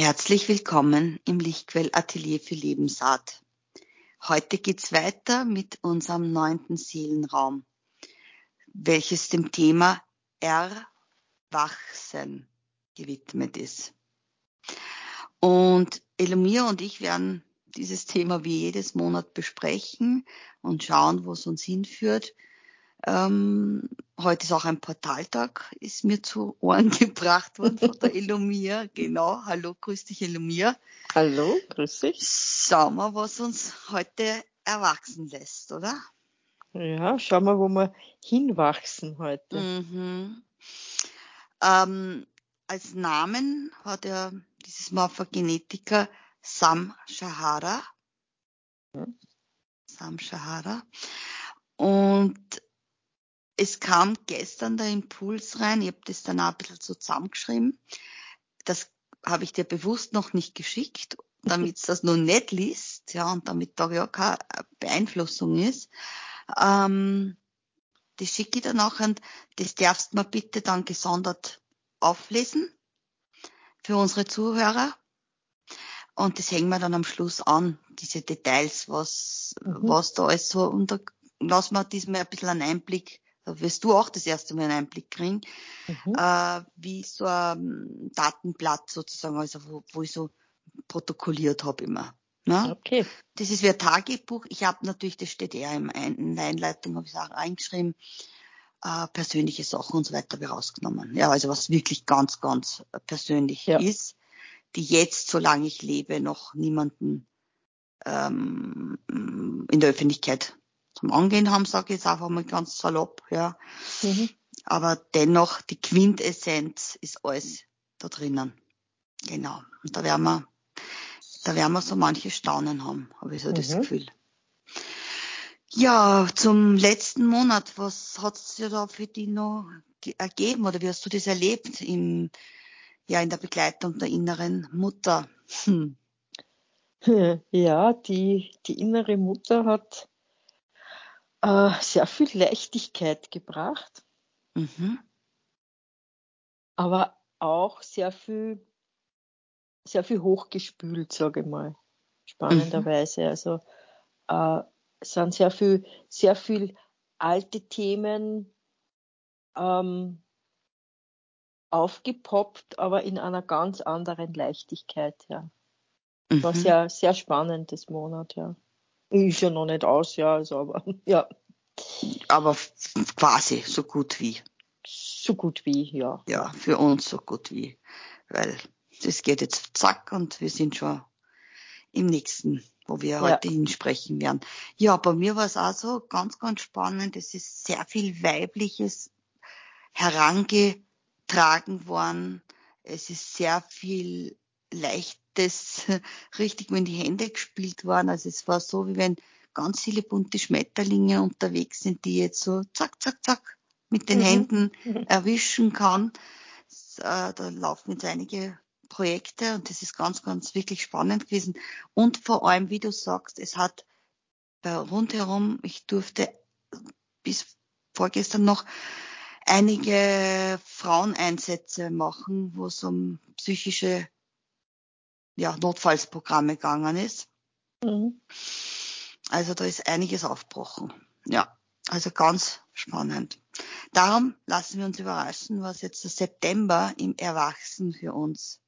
Herzlich willkommen im Lichtquell Atelier für Lebensart. Heute geht's weiter mit unserem neunten Seelenraum, welches dem Thema Erwachsen gewidmet ist. Und Elomir und ich werden dieses Thema wie jedes Monat besprechen und schauen, wo es uns hinführt. Ähm, heute ist auch ein Portaltag, ist mir zu Ohren gebracht worden von der Elomir. Genau. Hallo, grüß dich, Elomir. Hallo, grüß dich. Schauen wir, was uns heute erwachsen lässt, oder? Ja, schauen wir, wo wir hinwachsen heute. Mhm. Ähm, als Namen hat er dieses Morphogenetiker Sam Shahara. Hm. Sam Shahara. Und es kam gestern der Impuls rein, ich habe das dann auch ein bisschen so zusammengeschrieben. Das habe ich dir bewusst noch nicht geschickt, damit das noch nicht liest, ja, und damit da ja keine Beeinflussung ist. Ähm, das schicke ich dann auch und das darfst du mir bitte dann gesondert auflesen für unsere Zuhörer. Und das hängen wir dann am Schluss an, diese Details, was, mhm. was da alles so unter, lass mal diesmal ein bisschen einen Einblick da wirst du auch das erste Mal einen Einblick kriegen, mhm. äh, wie so ein Datenblatt sozusagen, also wo, wo ich so protokolliert habe immer. Ne? Okay. Das ist wie ein Tagebuch. Ich habe natürlich, das steht eher in der Einleitung, habe ich auch eingeschrieben, äh, persönliche Sachen und so weiter habe ich rausgenommen. Ja, also was wirklich ganz, ganz persönlich ja. ist, die jetzt, solange ich lebe, noch niemanden ähm, in der Öffentlichkeit zum Angehen haben, sage ich jetzt einfach mal ganz salopp, ja. Mhm. Aber dennoch, die Quintessenz ist alles da drinnen. Genau. Und da werden wir, da werden wir so manche Staunen haben, habe ich so mhm. das Gefühl. Ja, zum letzten Monat, was hat es dir da für dich noch ergeben oder wie hast du das erlebt im, ja, in der Begleitung der inneren Mutter? Hm. Ja, die, die innere Mutter hat äh, sehr viel Leichtigkeit gebracht, mhm. aber auch sehr viel, sehr viel hochgespült, sage ich mal, spannenderweise. Mhm. Also äh, es sind sehr viel, sehr viel alte Themen ähm, aufgepoppt, aber in einer ganz anderen Leichtigkeit, ja. Mhm. War sehr, sehr spannendes Monat, ja. Ist ja noch nicht aus, ja, also, aber ja. Aber quasi so gut wie. So gut wie, ja. Ja, für uns so gut wie. Weil das geht jetzt zack und wir sind schon im nächsten, wo wir ja. heute hinsprechen werden. Ja, bei mir war es auch so ganz, ganz spannend. Es ist sehr viel Weibliches herangetragen worden. Es ist sehr viel leicht das richtig in die Hände gespielt worden. Also es war so, wie wenn ganz viele bunte Schmetterlinge unterwegs sind, die jetzt so zack, zack, zack mit den mhm. Händen erwischen kann. Äh, da laufen jetzt einige Projekte und das ist ganz, ganz wirklich spannend gewesen. Und vor allem, wie du sagst, es hat bei rundherum, ich durfte bis vorgestern noch einige Fraueneinsätze machen, wo es um psychische ja, Notfallsprogramme gegangen ist. Mhm. Also da ist einiges aufgebrochen. Ja, also ganz spannend. Darum lassen wir uns überraschen, was jetzt der September im Erwachsen für uns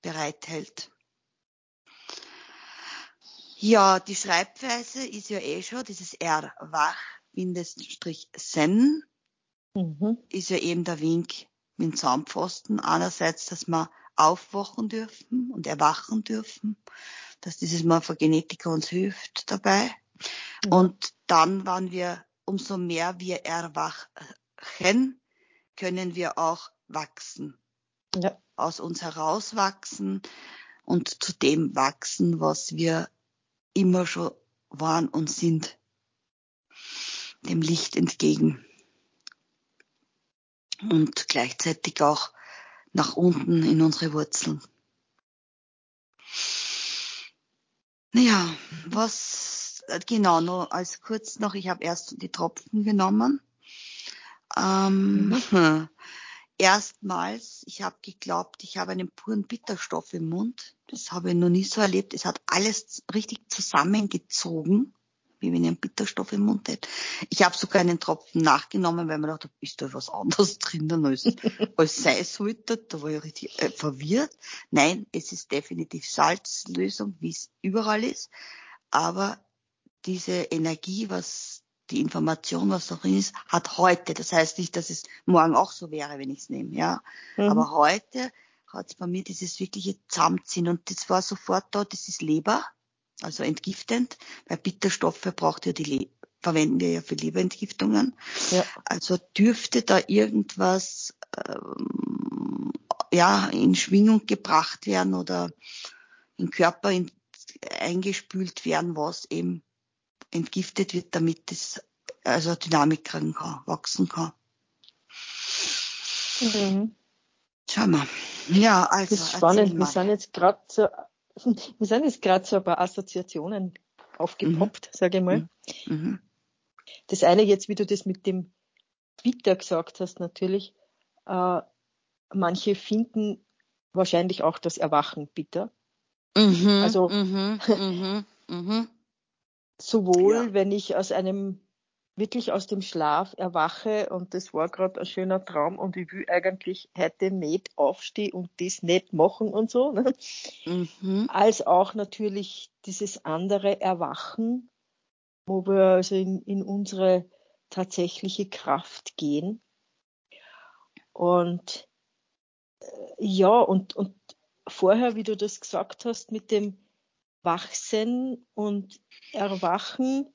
bereithält. Ja, die Schreibweise ist ja eh schon dieses Erwach-Sen. Mhm. Ist ja eben der Wink mit dem Zaunpfosten. Einerseits, dass wir aufwachen dürfen und erwachen dürfen, dass dieses Morphogenetiker uns hilft dabei. Mhm. Und dann waren wir, umso mehr wir erwachen, können wir auch wachsen. Ja. Aus uns herauswachsen und zu dem wachsen, was wir immer schon waren und sind. Dem Licht entgegen. Und gleichzeitig auch nach unten in unsere Wurzeln. Naja, was genau noch als kurz noch, ich habe erst die Tropfen genommen. Ähm, erstmals, ich habe geglaubt, ich habe einen puren Bitterstoff im Mund. Das habe ich noch nie so erlebt. Es hat alles richtig zusammengezogen, wie wenn ich einen Bitterstoff im Mund hätte. Ich habe sogar einen Tropfen nachgenommen, weil man dachte, ist da was anderes drinnen als, als sei sollte. Da war ich richtig äh, verwirrt. Nein, es ist definitiv Salzlösung, wie es überall ist. Aber diese Energie, was die Information, was darin ist, hat heute. Das heißt nicht, dass es morgen auch so wäre, wenn ich es nehme, ja. Mhm. Aber heute hat es bei mir dieses wirkliche Zusammenziehen und das war sofort da, das ist Leber, also entgiftend, weil Bitterstoffe braucht ja die Le verwenden wir ja für Leberentgiftungen. Ja. Also dürfte da irgendwas ähm, ja in Schwingung gebracht werden oder im Körper in, eingespült werden, was eben entgiftet wird, damit es also Dynamik kriegen kann, wachsen kann. Mhm. Schau mal. Ja, also. Das ist spannend. Wir sind jetzt gerade so, wir sind jetzt gerade so ein paar Assoziationen aufgepoppt, mhm. sage ich mal. Mhm. mhm. Das eine jetzt, wie du das mit dem Bitter gesagt hast, natürlich. Äh, manche finden wahrscheinlich auch das Erwachen bitter. Mhm, also mhm, mhm, mhm. sowohl ja. wenn ich aus einem wirklich aus dem Schlaf erwache und das war gerade ein schöner Traum und ich will eigentlich heute nicht aufstehen und das nicht machen und so. Ne? Mhm. Als auch natürlich dieses andere Erwachen, wo wir also in, in unsere tatsächliche Kraft gehen. Und äh, ja, und, und vorher, wie du das gesagt hast, mit dem Wachsen und Erwachen,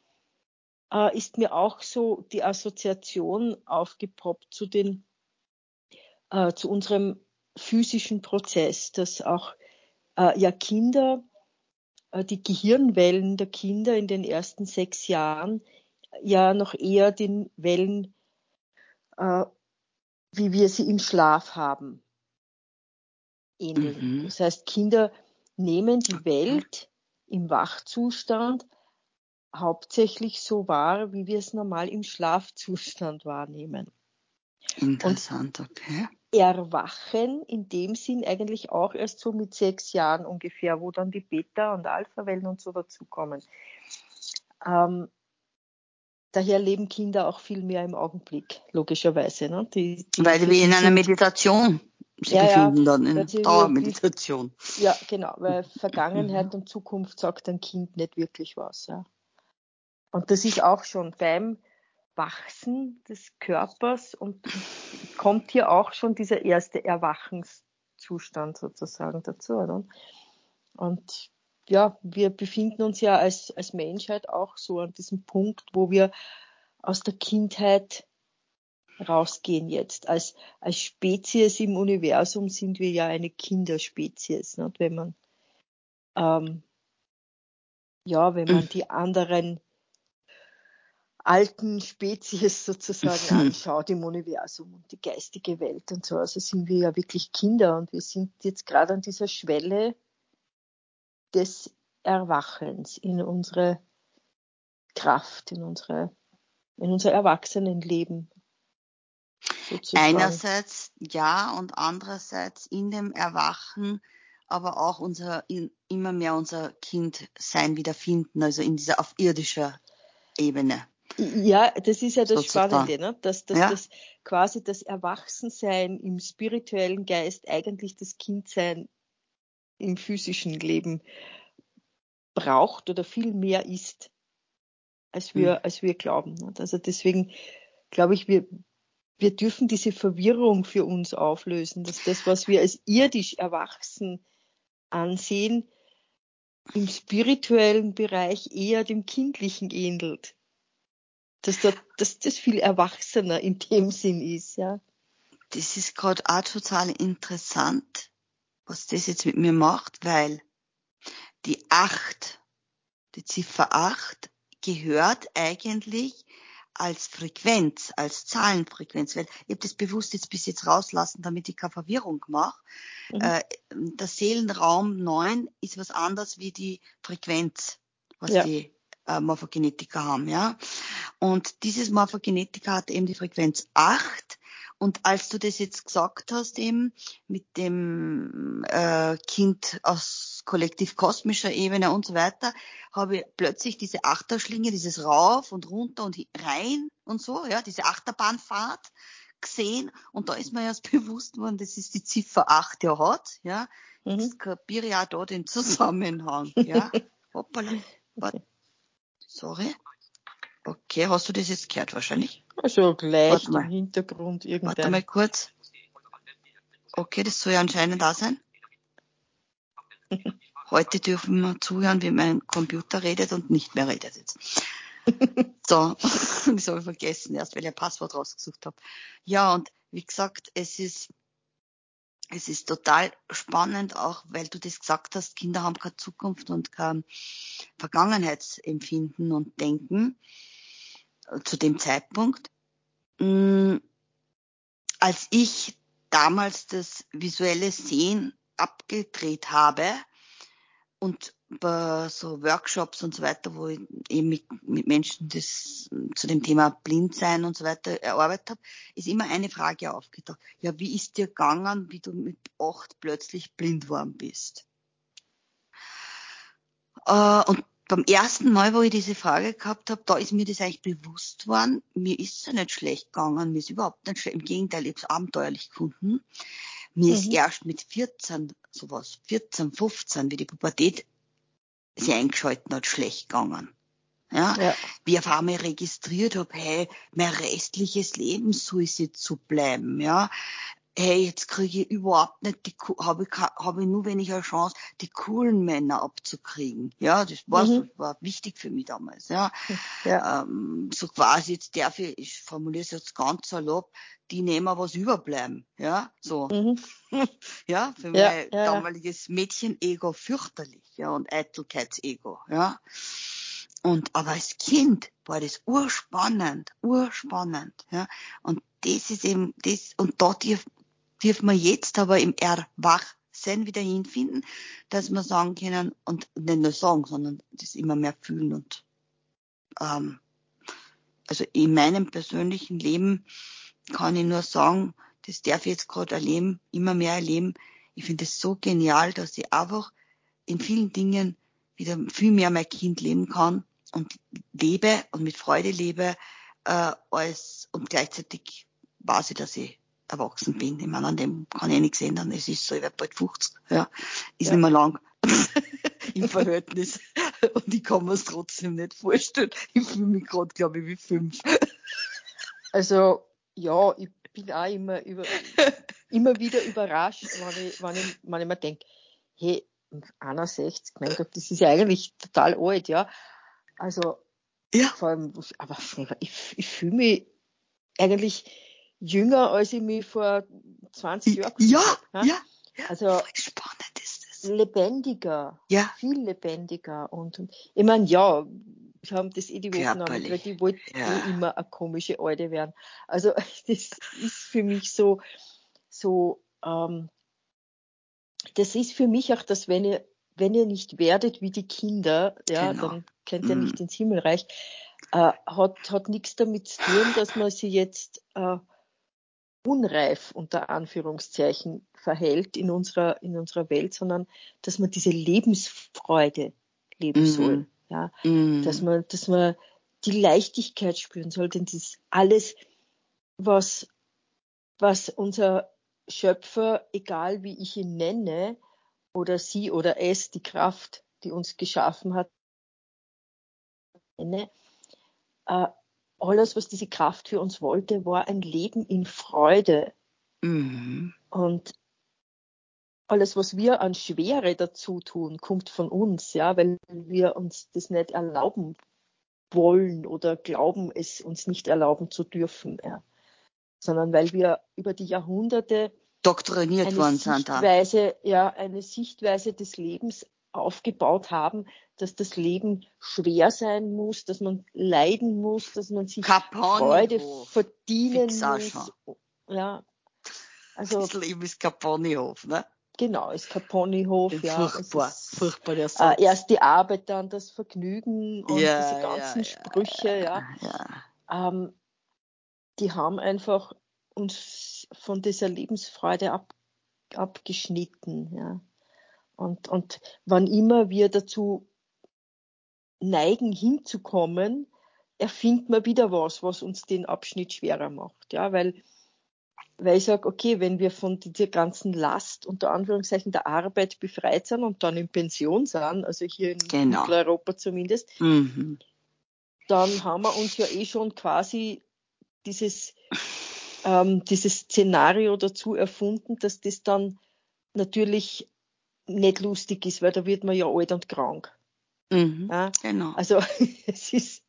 äh, ist mir auch so die Assoziation aufgepoppt zu den, äh, zu unserem physischen Prozess, dass auch äh, ja Kinder, äh, die Gehirnwellen der Kinder in den ersten sechs Jahren ja noch eher den Wellen, äh, wie wir sie im Schlaf haben, ähneln. Mhm. Das heißt, Kinder nehmen die Welt im Wachzustand hauptsächlich so wahr, wie wir es normal im Schlafzustand wahrnehmen. Interessant, Und okay. Erwachen in dem Sinn eigentlich auch erst so mit sechs Jahren ungefähr, wo dann die Beta- und Alpha-Wellen und so dazukommen. Ähm, daher leben Kinder auch viel mehr im Augenblick, logischerweise. Ne? Die, die Weil wir in einer Meditation sie ja, befinden ja, dann in Dauermeditation. Ja, genau, weil Vergangenheit und Zukunft sagt ein Kind nicht wirklich was. Ja. Und das ist auch schon beim Wachsen des Körpers und kommt hier auch schon dieser erste Erwachenszustand sozusagen dazu. Oder? Und ja, wir befinden uns ja als, als Menschheit auch so an diesem Punkt, wo wir aus der Kindheit rausgehen jetzt. Als, als Spezies im Universum sind wir ja eine Kinderspezies. Nicht? Wenn man, ähm, ja, wenn man die anderen alten Spezies sozusagen anschaut im Universum und die geistige Welt und so. Also sind wir ja wirklich Kinder und wir sind jetzt gerade an dieser Schwelle des Erwachens in unsere Kraft, in unsere, in unser Erwachsenenleben. Sozusagen. Einerseits ja und andererseits in dem Erwachen aber auch unser in, immer mehr unser Kindsein wiederfinden, also in dieser auf irdischer Ebene. Ja, das ist ja das sozusagen. Spannende, ne? dass, dass ja. das quasi das Erwachsensein im spirituellen Geist eigentlich das Kindsein im physischen Leben braucht oder viel mehr ist, als wir, mhm. als wir glauben. Ne? Also deswegen glaube ich, wir, wir dürfen diese Verwirrung für uns auflösen, dass das, was wir als irdisch erwachsen ansehen, im spirituellen Bereich eher dem Kindlichen ähnelt dass, da, dass das viel erwachsener in dem Sinn ist, ja. Das ist gerade auch total interessant, was das jetzt mit mir macht, weil die acht, die Ziffer acht gehört eigentlich als Frequenz, als Zahlenfrequenz, weil ich habe das bewusst jetzt bis jetzt rauslassen, damit ich keine Verwirrung mache. Mhm. Äh, der Seelenraum 9 ist was anderes wie die Frequenz, was ja. die äh, Morphogenetiker haben, ja. Und dieses Morphogenetiker hat eben die Frequenz 8 Und als du das jetzt gesagt hast, eben mit dem äh, Kind aus kollektiv kosmischer Ebene und so weiter, habe ich plötzlich diese Achterschlinge, dieses rauf und runter und rein und so, ja, diese Achterbahnfahrt gesehen und da ist mir erst bewusst worden, dass es die Ziffer 8 ja hat, ja. Mhm. Jetzt kapiere ich auch da den Zusammenhang, ja. Hoppala. Sorry. Okay, hast du das jetzt gehört wahrscheinlich? Also gleich im Hintergrund irgendein. Warte mal kurz. Okay, das soll ja anscheinend da sein. Heute dürfen wir zuhören, wie mein Computer redet und nicht mehr redet jetzt. so, das habe ich vergessen, erst weil ich ein Passwort rausgesucht habe. Ja, und wie gesagt, es ist, es ist total spannend, auch weil du das gesagt hast, Kinder haben keine Zukunft und kein Vergangenheitsempfinden und Denken zu dem Zeitpunkt. Mm, als ich damals das visuelle Sehen abgedreht habe und bei so Workshops und so weiter, wo ich eben mit, mit Menschen das zu dem Thema Blindsein und so weiter erarbeitet habe, ist immer eine Frage aufgetaucht. Ja, wie ist dir gegangen, wie du mit acht plötzlich blind worden bist? Äh, und beim ersten Mal, wo ich diese Frage gehabt habe, da ist mir das eigentlich bewusst worden. Mir ist es ja nicht schlecht gegangen, mir ist überhaupt nicht schlecht. Im Gegenteil, ich habe es abenteuerlich gefunden. Mir mhm. ist erst mit 14, sowas, 14, 15, wie die Pubertät sich eingeschalten hat, schlecht gegangen. Ja, ja. wie ich auf einmal registriert habe, hey, mein restliches Leben soll es jetzt so bleiben, ja hey, jetzt kriege ich überhaupt nicht die, habe ich, habe ich nur wenig eine Chance, die coolen Männer abzukriegen. Ja, das war mhm. so, war wichtig für mich damals, ja. ja. Ähm, so quasi, jetzt darf ich, ich formuliere es jetzt ganz salopp, die nehmen was überbleiben, ja, so. Mhm. ja, für ja, mein ja, damaliges Mädchen-Ego fürchterlich, ja, und Eitelkeitsego, ja. Und, aber als Kind war das urspannend, urspannend, ja. Und das ist eben das, und da dürfen wir jetzt aber im Erwachsen wieder hinfinden, dass wir sagen können, und nicht nur sagen, sondern das immer mehr fühlen und ähm, also in meinem persönlichen Leben kann ich nur sagen, das darf ich jetzt gerade erleben, immer mehr erleben. Ich finde es so genial, dass ich einfach in vielen Dingen wieder viel mehr mein Kind leben kann und lebe und mit Freude lebe, äh, als und gleichzeitig weiß ich, dass ich erwachsen bin. Ich meine, an dem kann ich nichts ändern. Es ist so, ich werde bald 50. Ja, ist ja. nicht mehr lang im Verhältnis. Und ich kann mir es trotzdem nicht vorstellen. Ich fühle mich gerade, glaube ich, wie fünf. Also, ja, ich bin auch immer, über, immer wieder überrascht, wenn ich, wenn ich, wenn ich mir denke, hey, 61, mein Gott, das ist ja eigentlich total alt, ja. Also, ja. vor allem, aber ich, ich fühle mich eigentlich jünger, als ich mich vor 20 Jahren ja, habe. Ja, ja. Also spannend ist es. Lebendiger. Ja. Viel lebendiger. Und, und ich meine, ja, wir haben das eh die Wochen weil die wollten ja. eh immer eine komische Alte werden. Also das ist für mich so, so, ähm, das ist für mich auch das, wenn ihr, wenn ihr nicht werdet wie die Kinder, ja, genau. dann könnt ihr mm. nicht ins Himmelreich, äh, hat, hat nichts damit zu tun, dass man sie jetzt äh, unreif unter Anführungszeichen verhält in unserer, in unserer Welt, sondern dass man diese Lebensfreude leben mm. soll. Ja, mm. dass man, dass man die Leichtigkeit spüren soll, denn das ist alles, was, was unser Schöpfer, egal wie ich ihn nenne, oder sie oder es, die Kraft, die uns geschaffen hat, nenne, äh, alles, was diese Kraft für uns wollte, war ein Leben in Freude. Mhm. Und alles, was wir an Schwere dazu tun, kommt von uns, ja, weil wir uns das nicht erlauben wollen oder glauben, es uns nicht erlauben zu dürfen, ja. sondern weil wir über die Jahrhunderte doktriniert worden sind. Ja, eine Sichtweise des Lebens aufgebaut haben, dass das Leben schwer sein muss, dass man leiden muss, dass man sich Capone Freude verdienen muss. Ja. Also, das Leben ist Caponehof, ne? Genau, ist Caponehof, ja. Furchtbar, ist, furchtbar der Satz. Äh, erst die Arbeit, dann das Vergnügen und ja, diese ganzen ja, Sprüche, ja. ja. Ähm, die haben einfach uns von dieser Lebensfreude ab, abgeschnitten. Ja. Und, und wann immer wir dazu neigen, hinzukommen, erfinden wir wieder was, was uns den Abschnitt schwerer macht. Ja, weil, weil ich sage, okay, wenn wir von dieser ganzen Last unter Anführungszeichen der Arbeit befreit sind und dann in Pension sind, also hier in genau. Mitteleuropa zumindest, mhm. dann haben wir uns ja eh schon quasi dieses, ähm, dieses Szenario dazu erfunden, dass das dann natürlich nicht lustig ist, weil da wird man ja alt und krank. Mhm, ja? Genau. Also es ist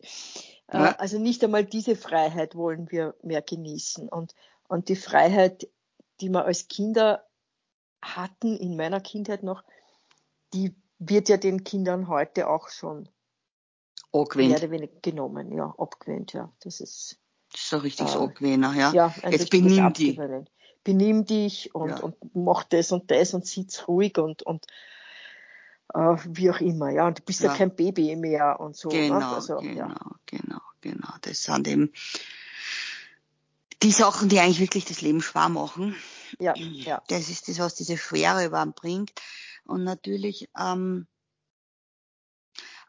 äh, ja. also nicht einmal diese Freiheit wollen wir mehr genießen. Und, und die Freiheit, die wir als Kinder hatten, in meiner Kindheit noch, die wird ja den Kindern heute auch schon abgewöhnt. mehr oder weniger genommen, ja, abgewöhnt, ja. Das ist, das ist so richtig äh, so abgewöhnt, ja. Ja, Jetzt benimm dich. Benimm dich und, ja. und mach das und das und sitz ruhig und, und äh, wie auch immer, ja. Und du bist ja, ja kein Baby mehr und so. Ne? Genau, ne? also, genau, ja. genau, genau. Das sind eben die Sachen, die eigentlich wirklich das Leben schwer machen. Ja, ja. Das ist das, was diese Schwere über bringt. Und natürlich ähm,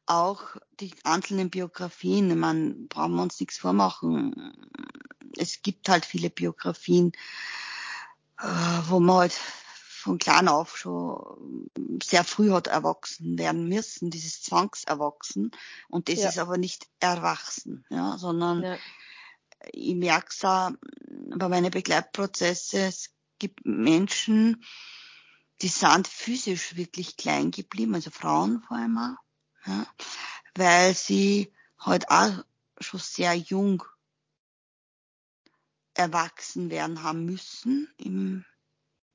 auch die einzelnen Biografien. Man brauchen wir uns nichts vormachen. Es gibt halt viele Biografien, wo man halt von klein auf schon sehr früh hat erwachsen werden müssen, dieses Zwangserwachsen. Und das ja. ist aber nicht erwachsen, ja, sondern ja. ich merke es auch bei meinen Begleitprozesse, es gibt Menschen, die sind physisch wirklich klein geblieben, also Frauen vor allem auch, ja, weil sie halt auch schon sehr jung erwachsen werden haben müssen im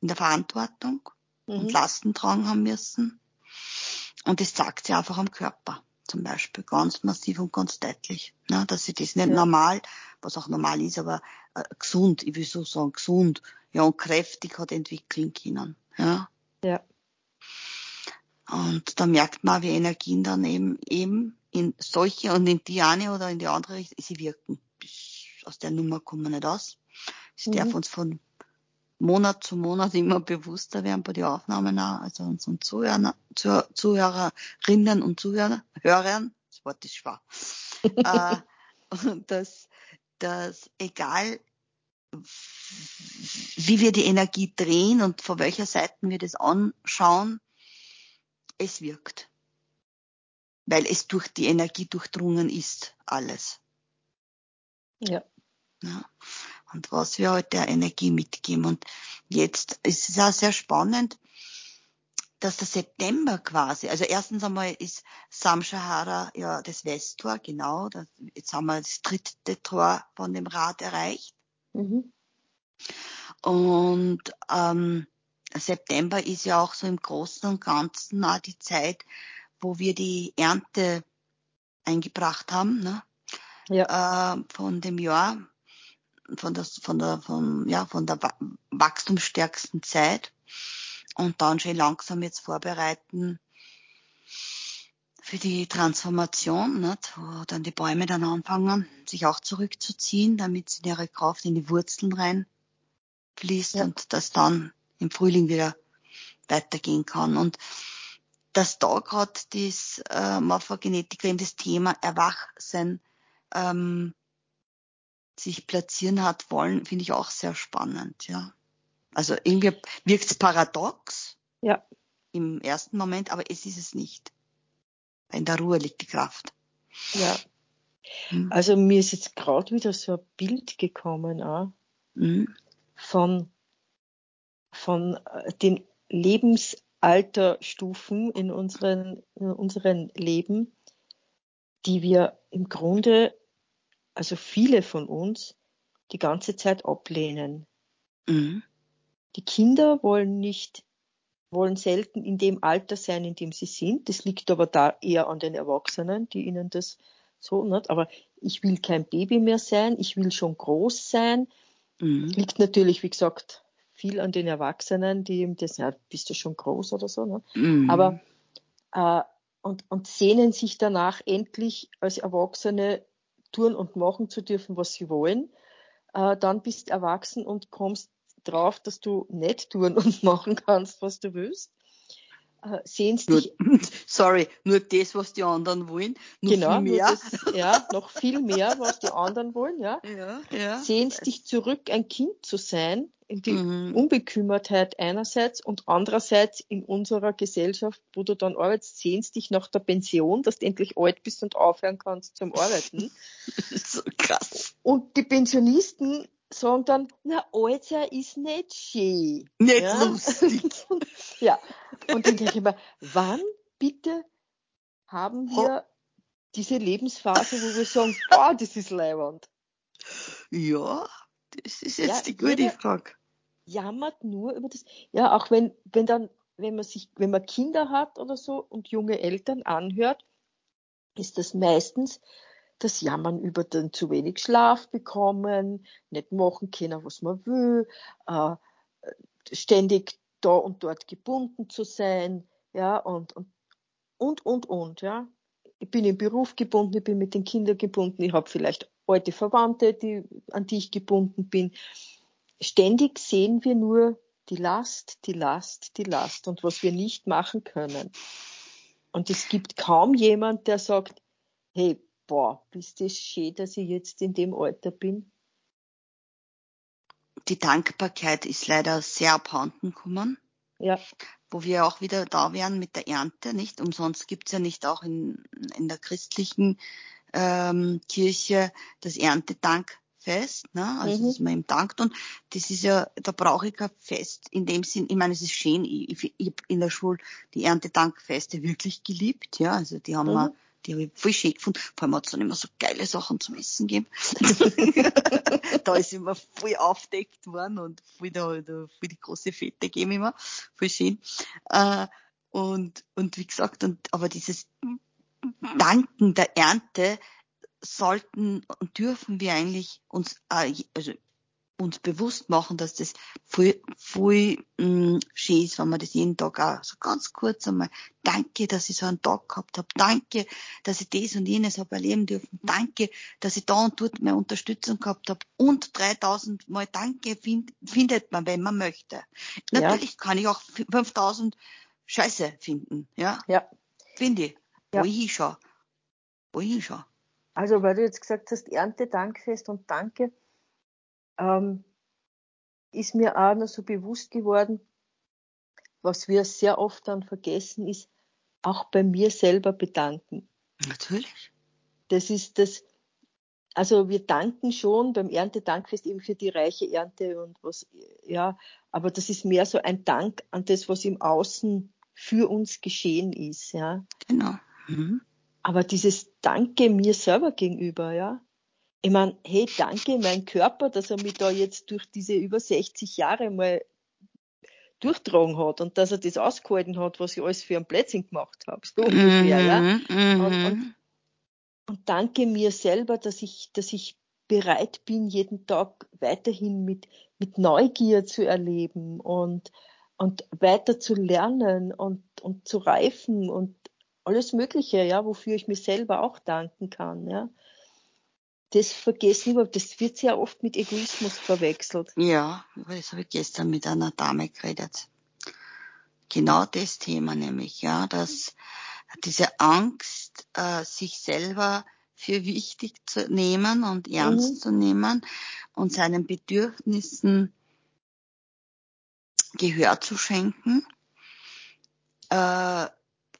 in der Verantwortung mhm. und Lasten tragen haben müssen. Und das zeigt sich einfach am Körper zum Beispiel ganz massiv und ganz deutlich, ne, dass sie das nicht ja. normal, was auch normal ist, aber äh, gesund, ich will so sagen, gesund, ja und kräftig hat entwickeln können. Ja. ja. Und da merkt man, wie Energien dann eben eben in solche und in die eine oder in die andere Richtung, sie wirken. Aus der Nummer kommen wir nicht aus. Es mhm. darf uns von Monat zu Monat immer bewusster werden bei den Aufnahmen auch, also unseren Zuhörern, Zuhörerinnen und Zuhörern, Hörern, das Wort ist schwer, äh, dass, dass egal wie wir die Energie drehen und von welcher Seite wir das anschauen, es wirkt. Weil es durch die Energie durchdrungen ist, alles. Ja. ja und was wir halt der Energie mitgeben. Und jetzt ist es auch sehr spannend, dass der September quasi, also erstens einmal ist Samshahara ja das Westtor, genau, das, jetzt haben wir das dritte Tor von dem Rad erreicht. Mhm. Und ähm, September ist ja auch so im Großen und Ganzen auch die Zeit, wo wir die Ernte eingebracht haben, ne? ja. äh, von dem Jahr von der, von der, von, ja, von der wachstumsstärksten Zeit und dann schon langsam jetzt vorbereiten für die Transformation, nicht? wo dann die Bäume dann anfangen, sich auch zurückzuziehen, damit sie in ihre Kraft in die Wurzeln reinfließt ja. und das dann im Frühling wieder weitergehen kann. Und dass da gerade das äh, Morphogenetik eben das Thema Erwachsen ähm, sich platzieren hat wollen, finde ich auch sehr spannend, ja. Also irgendwie wirkt es paradox. Ja. Im ersten Moment, aber es ist es nicht. In der Ruhe liegt die Kraft. Ja. Hm. Also mir ist jetzt gerade wieder so ein Bild gekommen, auch, hm. von, von äh, den Lebensalterstufen in unseren, in unseren Leben, die wir im Grunde also viele von uns, die ganze Zeit ablehnen. Mhm. Die Kinder wollen nicht, wollen selten in dem Alter sein, in dem sie sind. Das liegt aber da eher an den Erwachsenen, die ihnen das so, nicht? aber ich will kein Baby mehr sein, ich will schon groß sein. Mhm. Liegt natürlich, wie gesagt, viel an den Erwachsenen, die eben das, ja, bist du schon groß oder so, ne? Mhm. aber äh, und, und sehnen sich danach endlich als Erwachsene tun und machen zu dürfen, was sie wollen. äh, dann bist erwachsen und kommst drauf, dass du nicht tun und machen kannst, was du willst. Äh, sehnst Nur, dich, sorry, nur das, was die anderen wollen, nur genau, viel mehr. das, ja, noch viel mehr, was die anderen wollen, ja. Ja, ja. Sehnst dich zurück, ein Kind zu sein, in die Mhm. Unbekümmertheit einerseits und andererseits in unserer Gesellschaft, wo du dann arbeitest, sehnst dich nach der Pension, dass du endlich alt bist und aufhören kannst zum Arbeiten. so krass. Und die Pensionisten sagen dann, na, Alter ist nicht schön. Nicht Ja. lustig. Ja. Und dann denke ich mir, wann bitte haben wir diese Lebensphase, wo wir sagen, boah, das ist leiwand. Ja, das ist jetzt Ja, die gute Frage. jammert nur über das. Ja, auch wenn, wenn dann, wenn man sich, wenn man Kinder hat oder so und junge Eltern anhört, ist das meistens das Jammern über den zu wenig Schlaf bekommen, nicht machen können, was man will, äh, ständig da und dort gebunden zu sein, ja, und, und, und, und, und, ja. Ich bin im Beruf gebunden, ich bin mit den Kindern gebunden, ich habe vielleicht alte Verwandte, die, an die ich gebunden bin ständig sehen wir nur die Last, die Last, die Last und was wir nicht machen können. Und es gibt kaum jemand, der sagt, hey, boah, bist das schön, dass ich jetzt in dem Alter bin? Die Dankbarkeit ist leider sehr abhanden gekommen, Ja, wo wir auch wieder da wären mit der Ernte, nicht? Umsonst gibt's ja nicht auch in, in der christlichen ähm, Kirche das Erntedankfest, ne? Also Mhm. dass man ihm dankt und das ist ja, da brauche ich kein Fest in dem Sinn, ich meine, es ist schön, ich, ich, ich hab in der Schule die Erntedankfeste wirklich geliebt, ja, also die haben Mhm. wir die habe ich voll schön gefunden. Vor allem hat's dann immer so geile Sachen zum Essen gegeben. da ist immer voll aufdeckt worden und voll, da, da, voll die große Fete gegeben immer. Voll schön. Äh, und, und wie gesagt, und, aber dieses Danken der Ernte sollten und dürfen wir eigentlich uns, äh, also uns bewusst machen, dass das voll, voll mh, schön ist, wenn man das jeden Tag auch so ganz kurz einmal, danke, dass ich so einen Tag gehabt habe, danke, dass ich das und jenes habe erleben dürfen, danke, dass ich da und dort meine Unterstützung gehabt habe und 3000 Mal danke find, findet man, wenn man möchte. Ja. Natürlich kann ich auch 5000 Scheiße finden, ja, ja. finde ich, Ja. wo ich hinschaue, wo ich hinschaue. Also, weil du jetzt gesagt hast, Ernte, Dankfest und Danke, ähm, ist mir auch noch so bewusst geworden, was wir sehr oft dann vergessen, ist auch bei mir selber bedanken. Natürlich. Das ist das, also wir danken schon beim Erntedankfest eben für die reiche Ernte und was, ja, aber das ist mehr so ein Dank an das, was im Außen für uns geschehen ist, ja. Genau. Mhm. Aber dieses Danke mir selber gegenüber, ja. Ich meine, hey, danke mein Körper, dass er mich da jetzt durch diese über 60 Jahre mal durchtragen hat und dass er das ausgehalten hat, was ich alles für ein Blödsinn gemacht habe, so ungefähr, ja. Mhm, Und- mhm. und- Und danke mir selber, dass ich, dass ich bereit bin, jeden Tag weiterhin mit, mit Neugier zu erleben und, und weiter zu lernen und, und zu reifen und alles Mögliche, ja, wofür ich mir selber auch danken kann, ja. Das vergessen wir, das wird sehr oft mit Egoismus verwechselt. Ja, über das habe ich gestern mit einer Dame geredet. Genau das Thema nämlich, ja, dass diese Angst, äh, sich selber für wichtig zu nehmen und ernst Mhm. zu nehmen und seinen Bedürfnissen Gehör zu schenken äh,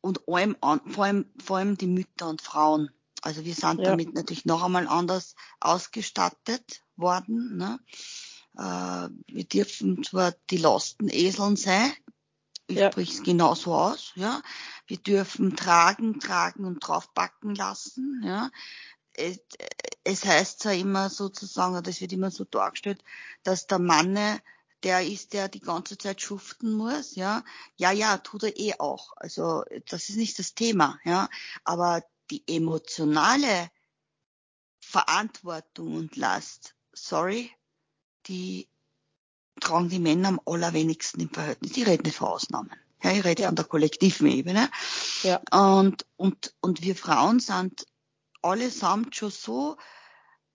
und allem vor allem vor allem die Mütter und Frauen. Also wir sind Ja. damit natürlich noch einmal anders ausgestattet worden. Ne? Äh, wir dürfen zwar die Lasteneseln sein, ich Ja. sprich's genauso aus, ja. Wir dürfen tragen, tragen und draufpacken lassen, ja. Es, es heißt zwar immer sozusagen, oder es wird immer so dargestellt, dass der Mann der ist, der die ganze Zeit schuften muss, ja. Ja, ja, tut er eh auch. Also, das ist nicht das Thema, ja. Aber die emotionale Verantwortung und Last, sorry, die tragen die Männer am allerwenigsten im Verhältnis. Ich rede nicht von Ausnahmen. Ja, ich rede Ja. von der kollektiven Ebene. Ja. Und, und, und wir Frauen sind allesamt schon so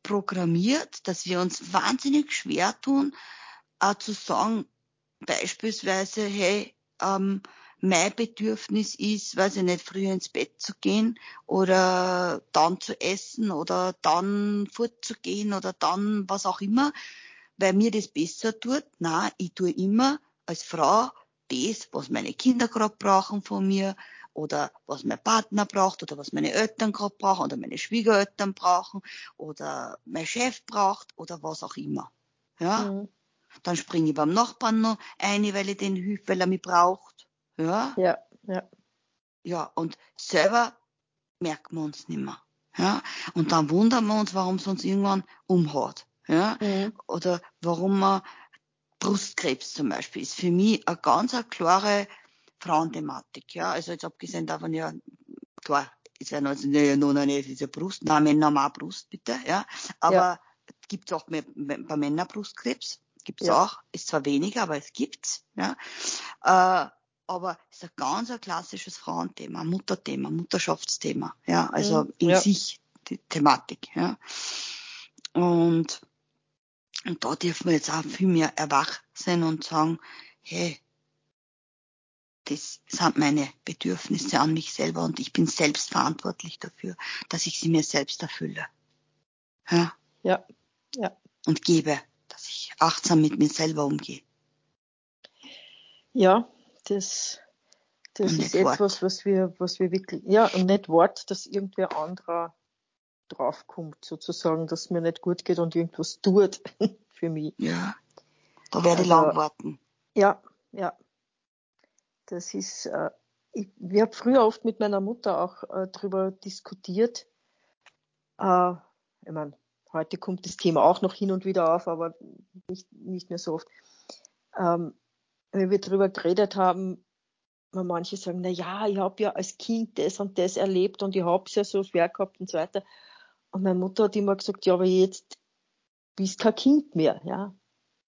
programmiert, dass wir uns wahnsinnig schwer tun, auch zu sagen, beispielsweise, hey, ähm, mein Bedürfnis ist, weiß ich nicht, früher ins Bett zu gehen oder dann zu essen oder dann fortzugehen oder dann was auch immer, weil mir das besser tut. Na, ich tue immer als Frau das, was meine Kinder gerade brauchen von mir oder was mein Partner braucht oder was meine Eltern gerade brauchen oder meine Schwiegereltern brauchen oder mein Chef braucht oder was auch immer. Ja. Mhm. Dann springe ich beim Nachbarn noch ein, weil ich den hilf, weil er mich braucht. Ja. Ja, ja. Ja, und selber merken wir uns nicht mehr. Ja. Und dann wundern wir uns, warum es uns irgendwann umhaut. Ja. Mhm. Oder warum man Brustkrebs zum Beispiel ist für mich eine ganz eine klare Frauenthematik. Ja. Also jetzt abgesehen davon ja, klar, ist ja noch, ja, noch nicht diese Brust, nein, Männer haben auch Brust, bitte, ja. Aber ja. gibt's auch bei Männern Brustkrebs gibt's ja. auch, ist zwar weniger, aber es gibt's, ja. Äh, aber es ist ein ganz ein klassisches Frauenthema, Mutterthema, Mutterschaftsthema, ja, also mhm. in ja. sich die Thematik, ja. Und, und da dürfen wir jetzt auch viel mehr erwach sein und sagen, hey, das sind meine Bedürfnisse an mich selber und ich bin selbst verantwortlich dafür, dass ich sie mir selbst erfülle. Ja. Ja. ja. Und gebe achtsam mit mir selber umgehe. Ja, das, das ist etwas, Wort. was wir, was wir wirklich, ja, und nicht Wort, dass irgendwer anderer draufkommt, sozusagen, dass mir nicht gut geht und irgendwas tut für mich. Ja, da werde ich also, lang warten. Ja, ja. Das ist, äh, ich, wir haben früher oft mit meiner Mutter auch äh, drüber diskutiert. Äh, ich meine, Heute kommt das Thema auch noch hin und wieder auf, aber nicht, nicht mehr so oft. Ähm, wenn wir darüber geredet haben, weil manche sagen, na ja, ich habe ja als Kind das und das erlebt und ich habe es ja so schwer gehabt und so weiter. Und meine Mutter hat immer gesagt, ja, aber jetzt bist kein Kind mehr, ja.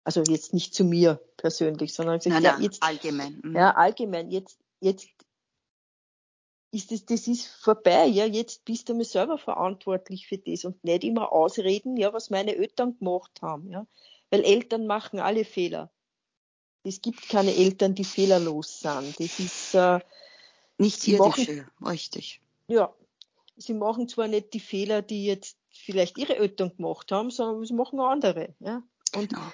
Also jetzt nicht zu mir persönlich, sondern gesagt, nein, ja, jetzt allgemein. Mhm. Ja, allgemein. Jetzt, jetzt ist das, das ist vorbei, ja, jetzt bist du mir selber verantwortlich für das und nicht immer ausreden, ja, was meine Eltern gemacht haben, ja. Weil Eltern machen alle Fehler. Es gibt keine Eltern, die fehlerlos sind. Das ist, äh, nicht irdische, richtig. Ja. Sie machen zwar nicht die Fehler, die jetzt vielleicht ihre Eltern gemacht haben, sondern sie machen andere, ja. Und genau.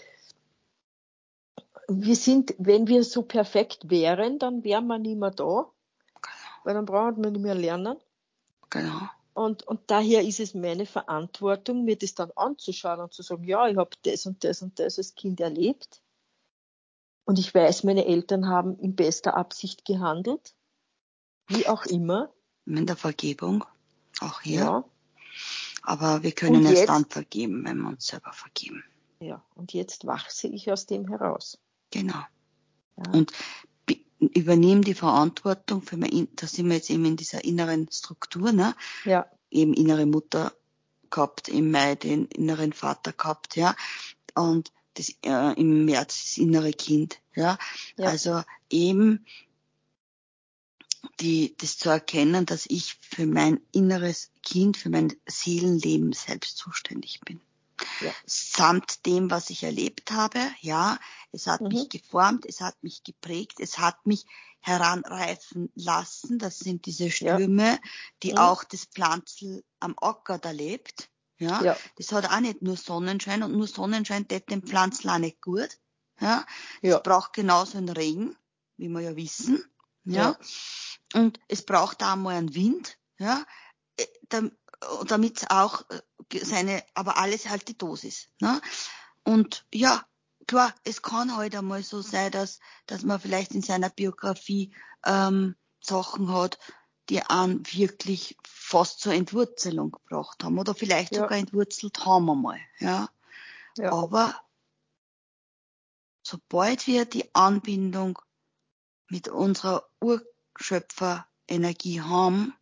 wir sind, wenn wir so perfekt wären, dann wären wir nicht mehr da weil dann braucht man nicht mehr lernen. Genau. Und, und daher ist es meine Verantwortung, mir das dann anzuschauen und zu sagen, ja, ich habe das und das und das als Kind erlebt. Und ich weiß, meine Eltern haben in bester Absicht gehandelt. Wie auch immer. In der Vergebung. Auch hier. Ja. Aber wir können und erst dann vergeben, wenn wir uns selber vergeben. Ja, und jetzt wachse ich aus dem heraus. Genau. Ja. Und übernehme die Verantwortung für mein, da sind wir jetzt eben in dieser inneren Struktur, ne? Ja. Eben innere Mutter gehabt, im Mai den inneren Vater gehabt, ja. Und das, äh, im März das innere Kind, ja. ja. Also eben die, das zu erkennen, dass ich für mein inneres Kind, für mein Seelenleben selbst zuständig bin ja. samt dem, was ich erlebt habe. Ja, es hat mhm. mich geformt, es hat mich geprägt, es hat mich heranreifen lassen. Das sind diese Stürme, ja. die mhm. auch das Pflanzel am Acker da lebt. Ja, ja, das hat auch nicht nur Sonnenschein und nur Sonnenschein tät dem Pflanzel auch nicht gut. Ja, ja. es braucht genauso einen Regen, wie wir ja wissen. Ja, ja. und es braucht auch mal einen Wind. Ja, äh, damit es auch äh, seine, aber alles halt die Dosis. Ne? Und ja, klar, es kann halt einmal so sein, dass, dass man vielleicht in seiner Biografie ähm, Sachen hat, die an wirklich fast zur Entwurzelung gebracht haben oder vielleicht ja. sogar entwurzelt haben einmal. Ja? ja. Aber sobald wir die Anbindung mit unserer Urschöpferenergie haben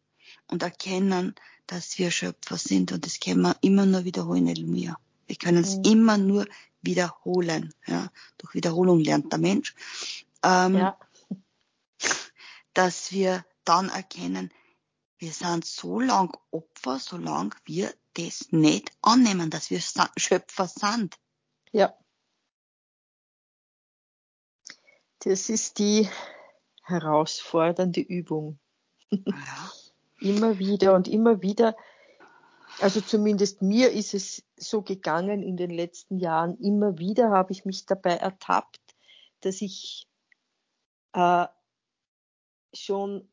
und erkennen, dass wir Schöpfer sind und das können wir immer nur wiederholen, Elmia. Wir können es mhm. immer nur wiederholen. Ja. Durch Wiederholung lernt der Mensch. Ähm, ja. Dass wir dann erkennen, wir sind so lang Opfer, solange wir das nicht annehmen, dass wir Schöpfer sind. Ja. Das ist die herausfordernde Übung. Ja. immer wieder und immer wieder. Also zumindest mir ist es so gegangen in den letzten Jahren. Immer wieder habe ich mich dabei ertappt, dass ich äh, schon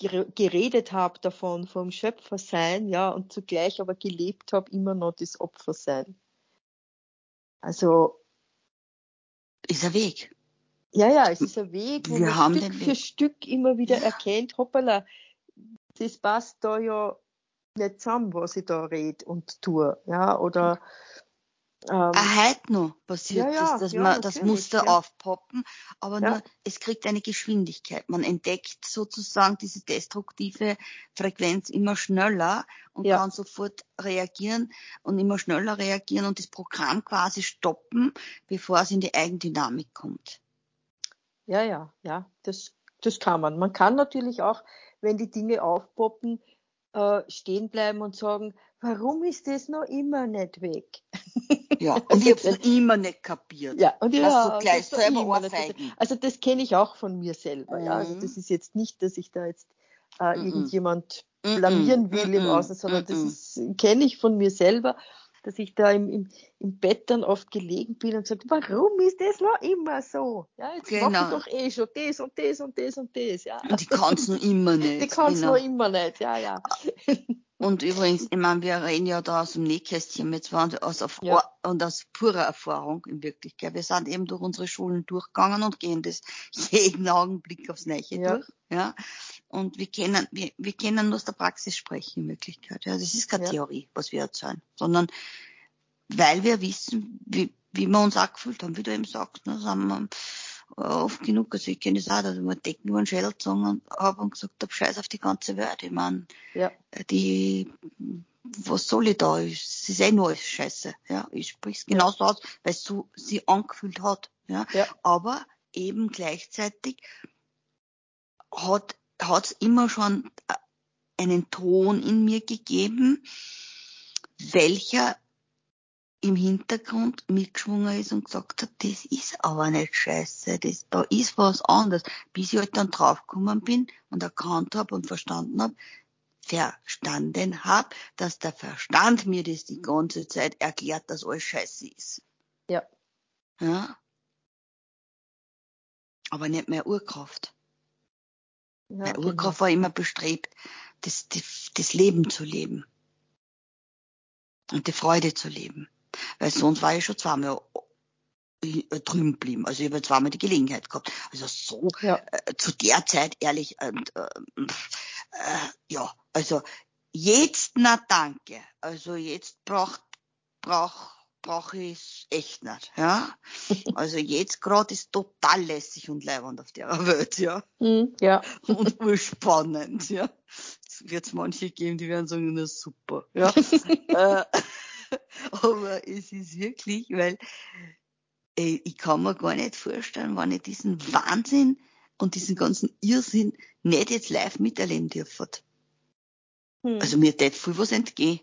geredet habe davon, vom Schöpfersein, ja, und zugleich aber gelebt habe, immer noch das Opfersein. Also. Ist ein Weg. Ja, ja, es ist ein Weg, wo Wir man Stück für Weg. Stück immer wieder ja. erkennt, hoppala, das passt da ja nicht zusammen, was ich da rede und tue, ja, oder ähm, ah, heute noch passiert ja, ja, das, dass ja, man das Muster aufpoppen, aber nur, es kriegt eine Geschwindigkeit. Man entdeckt sozusagen diese destruktive Frequenz immer schneller und kann sofort reagieren und immer schneller reagieren und das Programm quasi stoppen, bevor es in die Eigendynamik kommt. Ja, ja, ja, das, das kann man. Man kann natürlich auch, wenn die Dinge aufpoppen, äh, stehen bleiben und sagen, warum ist das noch immer nicht weg? Ja, und ich habe es immer nicht kapiert. Ja, und ja, du gleich selber Ohrfeigen. Also das kenne ich auch von mir selber. Mhm. Ja, also das ist jetzt nicht, dass ich da jetzt äh, mhm. irgendjemand blamieren will mhm. im Außen, sondern das kenne ich von mir selber dass ich da im, im, im Bett dann oft gelegen bin und gesagt, warum ist das noch immer so? Ja, jetzt genau. mache ich doch eh schon das und das und das und das. Ja. Und die kannst noch immer nicht. Die kannst genau. noch immer nicht, ja, ja. Und übrigens, ich meine, wir reden ja da aus dem Nähkästchen jetzt waren aus ja. und aus purer Erfahrung in Wirklichkeit. Wir sind eben durch unsere Schulen durchgegangen und gehen das jeden Augenblick aufs Neiche ja. durch. Ja. Und wir kennen, wir, wir kennen nur aus der Praxis sprechen in Wirklichkeit. Ja, das ist keine ja. Theorie, was wir erzählen, sondern weil wir wissen, wie, wie wir uns auch gefühlt haben, wie du eben sagst, ne, haben wir oft genug, also ich kenne das auch, dass ich mir Decken über den Schädel gezogen habe und gesagt habe, scheiß auf die ganze Welt. Ich meine, ja. die, was soll ich da? Es ist eh nur alles scheiße. Ja, ich sprich's genauso ja. aus, weil es so sie angefühlt hat. Ja, ja. aber eben gleichzeitig hat hat es immer schon äh, einen Ton in mir gegeben, welcher im Hintergrund mitgeschwungen ist und gesagt hat, das ist aber nicht scheiße, das, da ist was anderes, bis ich halt dann draufgekommen bin und erkannt habe und verstanden habe, verstanden habe, dass der Verstand mir das die ganze Zeit erklärt, dass alles scheiße ist. Ja. Ja. Aber nicht mehr Urkraft. Ja, Urkraft genau. war immer bestrebt, das, das, das Leben zu leben. Und die Freude zu leben. Weil sonst war ich schon zweimal äh, drüben geblieben. Also ich habe zweimal die Gelegenheit gehabt. Also so ja. äh, zu der Zeit ehrlich und äh, äh, ja, also jetzt na danke. Also jetzt braucht braucht brauche ich echt nicht, ja. Also jetzt gerade ist total lässig und leibend auf der Welt, ja. Mm, ja. Und urspannend, ja. Es wird manche geben, die werden sagen, na super, ja. Äh, aber es ist wirklich, weil ey, ich kann mir gar nicht vorstellen, wenn ich diesen Wahnsinn und diesen ganzen Irrsinn nicht jetzt live miterleben dürfte. Hm. Also mir tät viel was entgehen.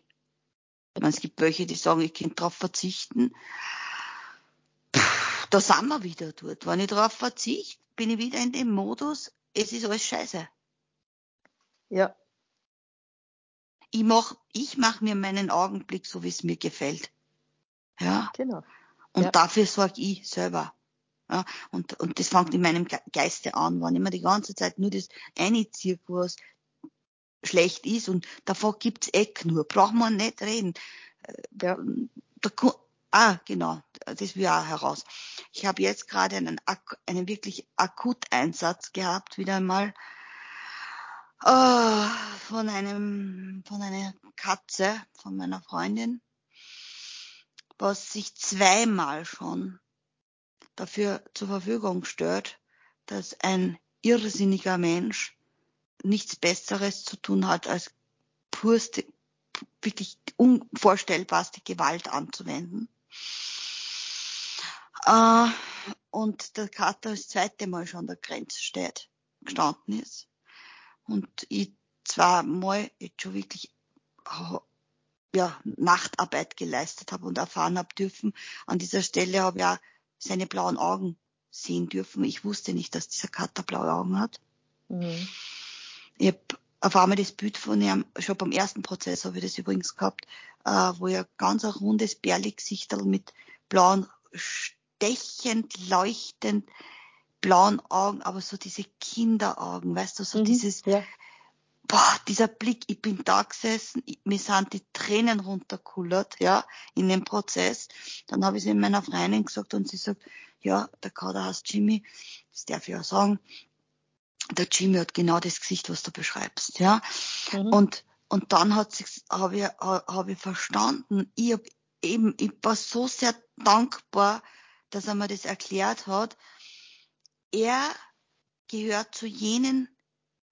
Meine, es gibt welche, die sagen, ich kann darauf verzichten. Puh, da sind wir wieder dort. Wenn ich darauf verzichte, bin ich wieder in dem Modus, es ist alles scheiße. Ja. Ich mach, ich mach mir meinen Augenblick so, wie es mir gefällt. Ja. Genau. Und ja. dafür sorge ich selber. Ja, und, und das fängt in meinem Geiste an, wenn ich mir die ganze Zeit nur das eine Zirkus, schlecht ist und davon gibt's eh nur, brauchen wir nicht reden. Äh, ja. Da, ah, genau, das will auch heraus. Ich habe jetzt gerade einen, einen wirklich Akuteinsatz gehabt, wieder einmal oh, von einem, von einer Katze, von meiner Freundin, was sich zweimal schon dafür zur Verfügung stellt, dass ein irrsinniger Mensch nichts Besseres zu tun hat, als purste, wirklich unvorstellbarste Gewalt anzuwenden. Äh, und der Kater das zweite Mal schon an der Grenze steht, gestanden ist. Und ich zweimal jetzt schon wirklich ja, Nachtarbeit geleistet habe und erfahren habe dürfen. An dieser Stelle habe ich auch seine blauen Augen sehen dürfen. Ich wusste nicht, dass dieser Kater blaue Augen hat. Mhm. Ich habe auf einmal das Bild von ihm, schon beim ersten Prozess habe ich das übrigens gehabt, äh, wo er ganz ein rundes Bärli-Gesichterl mit blauen, stechend, leuchtend blauen Augen, aber so diese Kinderaugen, weißt du, so mhm, dieses, ja. boah, dieser Blick, ich bin da gesessen, ich, mir sind die Tränen runterkullert, ja, in dem Prozess. Dann habe ich es in meiner Freundin gesagt und sie sagt, ja, der Kader heißt Jimmy, das darf ich auch sagen, der Jimmy hat genau das Gesicht, was du beschreibst, ja. Mhm. Und, und dann hat sich, habe ich, habe ich verstanden, ich hab eben, ich war so sehr dankbar, dass er mir das erklärt hat. Er gehört zu jenen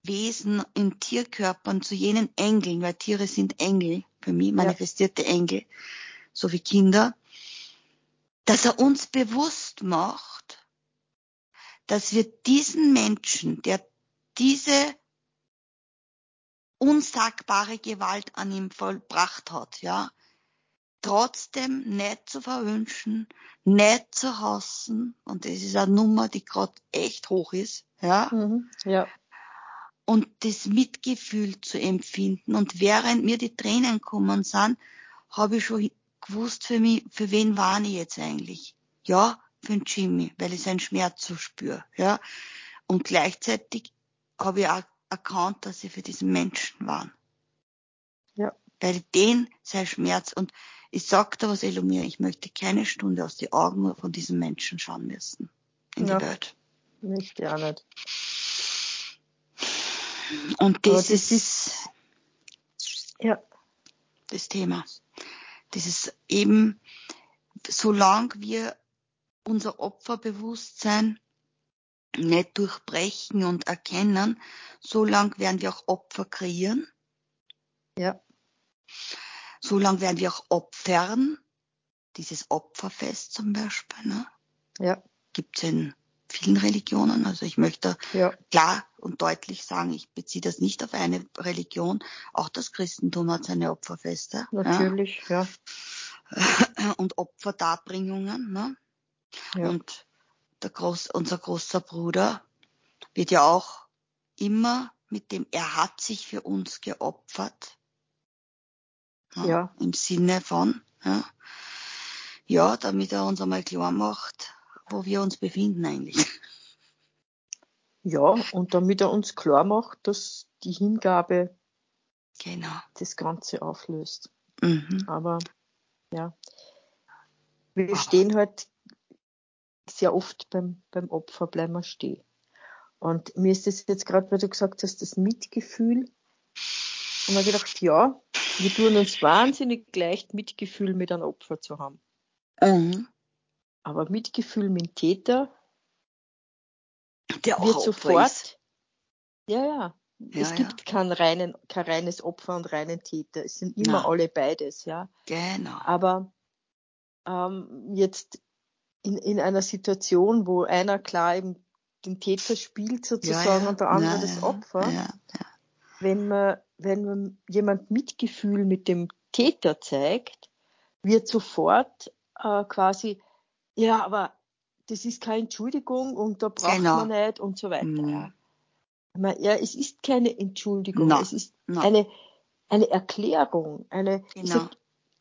Wesen in Tierkörpern, zu jenen Engeln, weil Tiere sind Engel, für mich manifestierte ja. Engel, so wie Kinder, dass er uns bewusst macht, dass wir diesen Menschen, der diese unsagbare Gewalt an ihm vollbracht hat, ja, trotzdem nicht zu verwünschen, nicht zu hassen, und das ist eine Nummer, die gerade echt hoch ist, ja, mhm, ja. Und das Mitgefühl zu empfinden. Und während mir die Tränen kommen sind, habe ich schon gewusst für mich, für wen war ich jetzt eigentlich? Ja, für den Jimmy, weil ich seinen Schmerz so spüre, ja. Und gleichzeitig habe ich auch erkannt, dass sie für diesen Menschen waren. Ja. Weil den sein Schmerz und ich sagte was Elomir, ich möchte keine Stunde aus die Augen von diesen Menschen schauen müssen. In ja. die Welt. Nicht, ja nicht. Und das, das ist, ist, ja. das Thema. Dieses eben, solange wir unser Opferbewusstsein nicht durchbrechen und erkennen, so lang werden wir auch Opfer kreieren. Ja. So lang werden wir auch opfern. Dieses Opferfest zum Beispiel, ne? Ja. Gibt es in vielen Religionen. Also ich möchte ja. klar und deutlich sagen, ich beziehe das nicht auf eine Religion. Auch das Christentum hat seine Opferfeste. Natürlich, ja. ja. Und Opferdarbringungen, ne? Ja. Und der Groß, unser großer Bruder wird ja auch immer mit dem, er hat sich für uns geopfert. Ja, ja. Im Sinne von, ja, ja, damit er uns einmal klar macht, wo wir uns befinden eigentlich. Ja, und damit er uns klar macht, dass die Hingabe genau. das Ganze auflöst. Mhm. Aber ja, wir Ach. stehen halt sehr oft beim, beim Opfer bleiben wir stehen. Und mir ist das jetzt gerade, weil du gesagt hast, das Mitgefühl. Und mir gedacht, ja, wir tun uns wahnsinnig leicht, Mitgefühl mit einem Opfer zu haben. Mhm. Aber Mitgefühl mit dem Täter Der wird sofort. Ist. Ja, ja. Ja, es gibt ja. Kein, reinen, kein reines Opfer und reinen Täter. Es sind immer Nein. alle beides, ja. Genau. Aber ähm, jetzt in, in einer Situation, wo einer klar eben den Täter spielt sozusagen ja, und der andere das Opfer, wenn man wenn man jemand Mitgefühl mit dem Täter zeigt, wird sofort äh, quasi ja, aber das ist keine Entschuldigung und da braucht genau. man nicht und so weiter. Mhm. Ja. ja, es ist keine Entschuldigung, no. es ist no. eine eine Erklärung, eine genau. sag,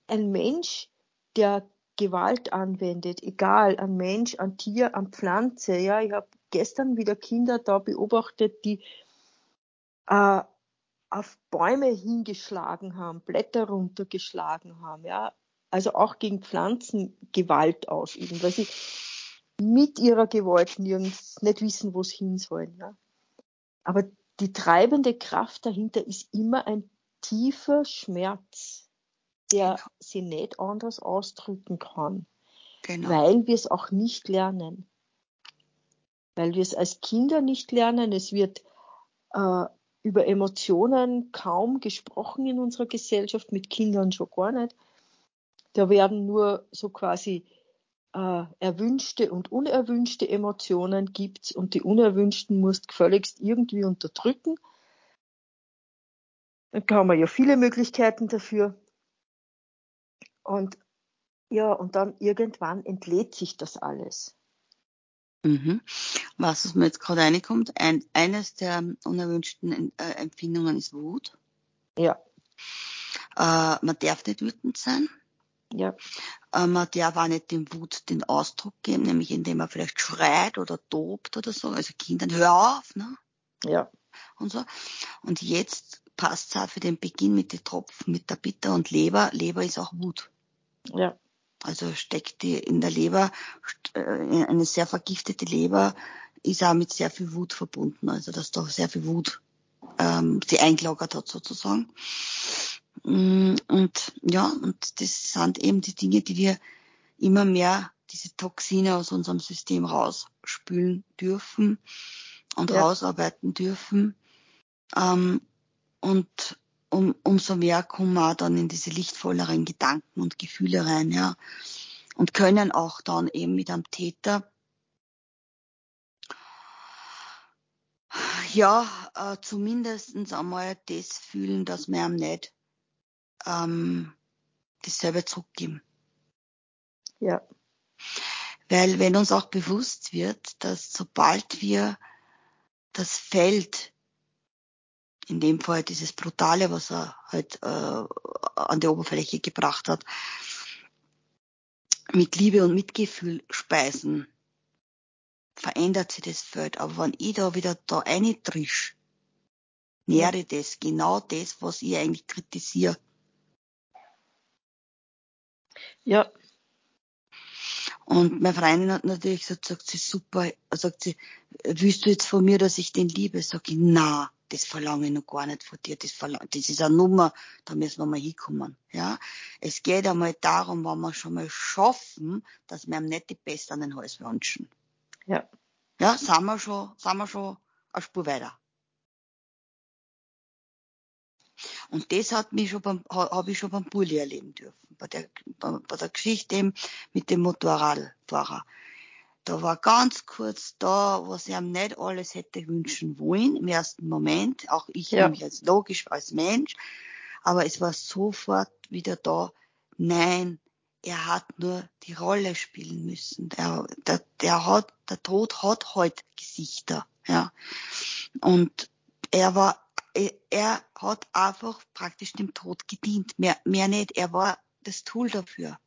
ein Mensch, der Gewalt anwendet, egal, an Mensch, an Tier, an Pflanze. Ja, ich habe gestern wieder Kinder da beobachtet, die äh, auf Bäume hingeschlagen haben, Blätter runtergeschlagen haben, ja, also auch gegen Pflanzen Gewalt ausüben, weil sie mit ihrer Gewalt nirgends nicht wissen, wo sie hin sollen. Ja. Aber die treibende Kraft dahinter ist immer ein tiefer Schmerz der genau. sie nicht anders ausdrücken kann. Genau. Weil wir es auch nicht lernen. Weil wir es als Kinder nicht lernen. Es wird äh, über Emotionen kaum gesprochen in unserer Gesellschaft, mit Kindern schon gar nicht. Da werden nur so quasi äh, erwünschte und unerwünschte Emotionen gibt's und die unerwünschten musst gefälligst irgendwie unterdrücken. Da haben wir ja viele Möglichkeiten dafür. Und ja, und dann irgendwann entlädt sich das alles. Mhm. Was, was mir jetzt gerade reinkommt, ein, eines der unerwünschten äh, Empfindungen ist Wut. Ja. Äh, man darf nicht wütend sein. Ja. Äh, man darf auch nicht dem Wut den Ausdruck geben, nämlich indem man vielleicht schreit oder tobt oder so. Also Kindern, hör auf, ne? Ja. Und so. Und jetzt passt es auch für den Beginn mit den Tropfen, mit der Bitter und Leber. Leber ist auch Wut. Ja. Also steckt die in der Leber, eine sehr vergiftete Leber ist auch mit sehr viel Wut verbunden. Also dass da sehr viel Wut ähm, sie eingelagert hat sozusagen. Mm, und ja, und das sind eben die Dinge, die wir immer mehr diese Toxine aus unserem System rausspülen dürfen und ja. rausarbeiten dürfen. Ähm, und um, umso mehr kommen wir dann in diese lichtvolleren Gedanken und Gefühle rein, ja. Und können auch dann eben mit einem Täter ja, äh, zumindestens einmal das fühlen, dass wir ihm nicht ähm, dasselbe zurückgeben. Ja. Weil wenn uns auch bewusst wird, dass sobald wir das Feld, in dem Fall dieses Brutale, was er halt äh, an die Oberfläche gebracht hat, mit Liebe und Mitgefühl speisen, verändert sich das Feld. Aber wenn ich da wieder da eintrisch, nähere das genau das, was ich eigentlich kritisiere. Ja. Und meine Freundin hat natürlich gesagt, sagt sie, super, sagt sie, willst du jetzt von mir, dass ich den liebe? Sag ich, na, das verlange ich noch gar nicht von dir, das verlange, das ist eine Nummer, da müssen wir mal hinkommen, ja. Es geht einmal darum, wenn wir schon mal schaffen, dass wir ihm nicht die Pest an den Hals wünschen. Ja. Ja, sind wir schon, sind wir schon eine Spur weiter. Und das hat mich schon beim, habe ich schon beim Bulli erleben dürfen. Bei der, bei, bei der Geschichte eben mit dem Motorradfahrer. Da war ganz kurz da, was ich ihm nicht alles hätte wünschen wollen, im ersten Moment. Auch ich ja. nämlich als logisch, als Mensch. Aber es war sofort wieder da, nein, er hat nur die Rolle spielen müssen. Der, der, der hat, der Tod hat halt Gesichter, ja. Und er war er hat einfach praktisch dem Tod gedient. Mehr, mehr nicht. Er war das Tool dafür.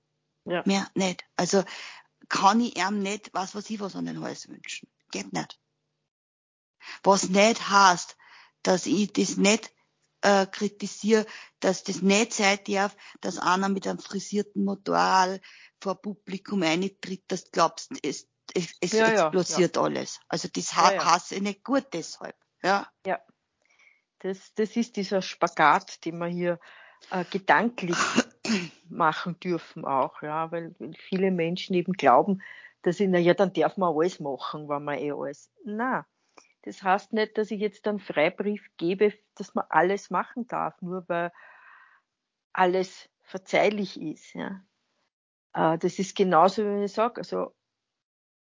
Ja. Mehr nicht. Also kann ich ihm nicht, was weiß ich, was an den Hals wünschen. Geht nicht. Was nicht heißt, dass ich das nicht äh, kritisiere, dass das nicht sein darf, dass einer mit einem frisierten Motorrad vor Publikum eintritt, dass du glaubst, es, es, es ja, explodiert ja, ja. alles. Also das ja, hasse ich nicht gut deshalb. Ja. Ja. Das, das ist dieser Spagat, den wir hier äh, gedanklich machen dürfen auch, ja, weil, viele Menschen eben glauben, dass sie, na ja, dann darf man alles machen, wenn man eh alles. Na, das heißt nicht, dass ich jetzt einen Freibrief gebe, dass man alles machen darf, nur weil alles verzeihlich ist, ja. Äh, das ist genauso, wie ich sage, also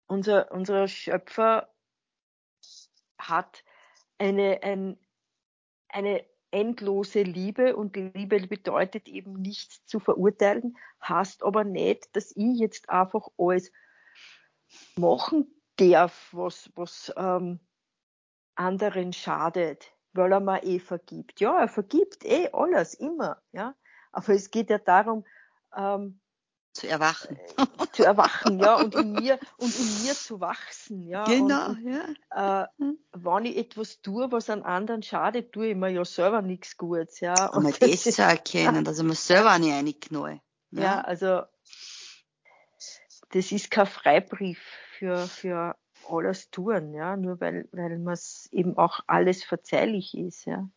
unser, unser Schöpfer hat eine, ein, eine endlose Liebe und Liebe bedeutet eben nichts zu verurteilen, heißt aber nicht, dass ich jetzt einfach alles machen darf, was, was ähm, anderen schadet, weil er mir eh vergibt. Ja, er vergibt eh alles, immer, ja. Aber es geht ja darum, ähm, zu erwachen. Äh, zu erwachen, ja, und in mir, und in mir zu wachsen, ja. Genau, und, ja. Äh, wenn ich etwas tue, was an anderen schadet, tue ich mir ja selber nichts Gutes, ja. Und um das zu erkennen, dass ich mir selber nicht reinknall. Ja. ja, also, das ist kein Freibrief für, für alles tun, ja, nur weil, weil man eben auch alles verzeihlich ist, ja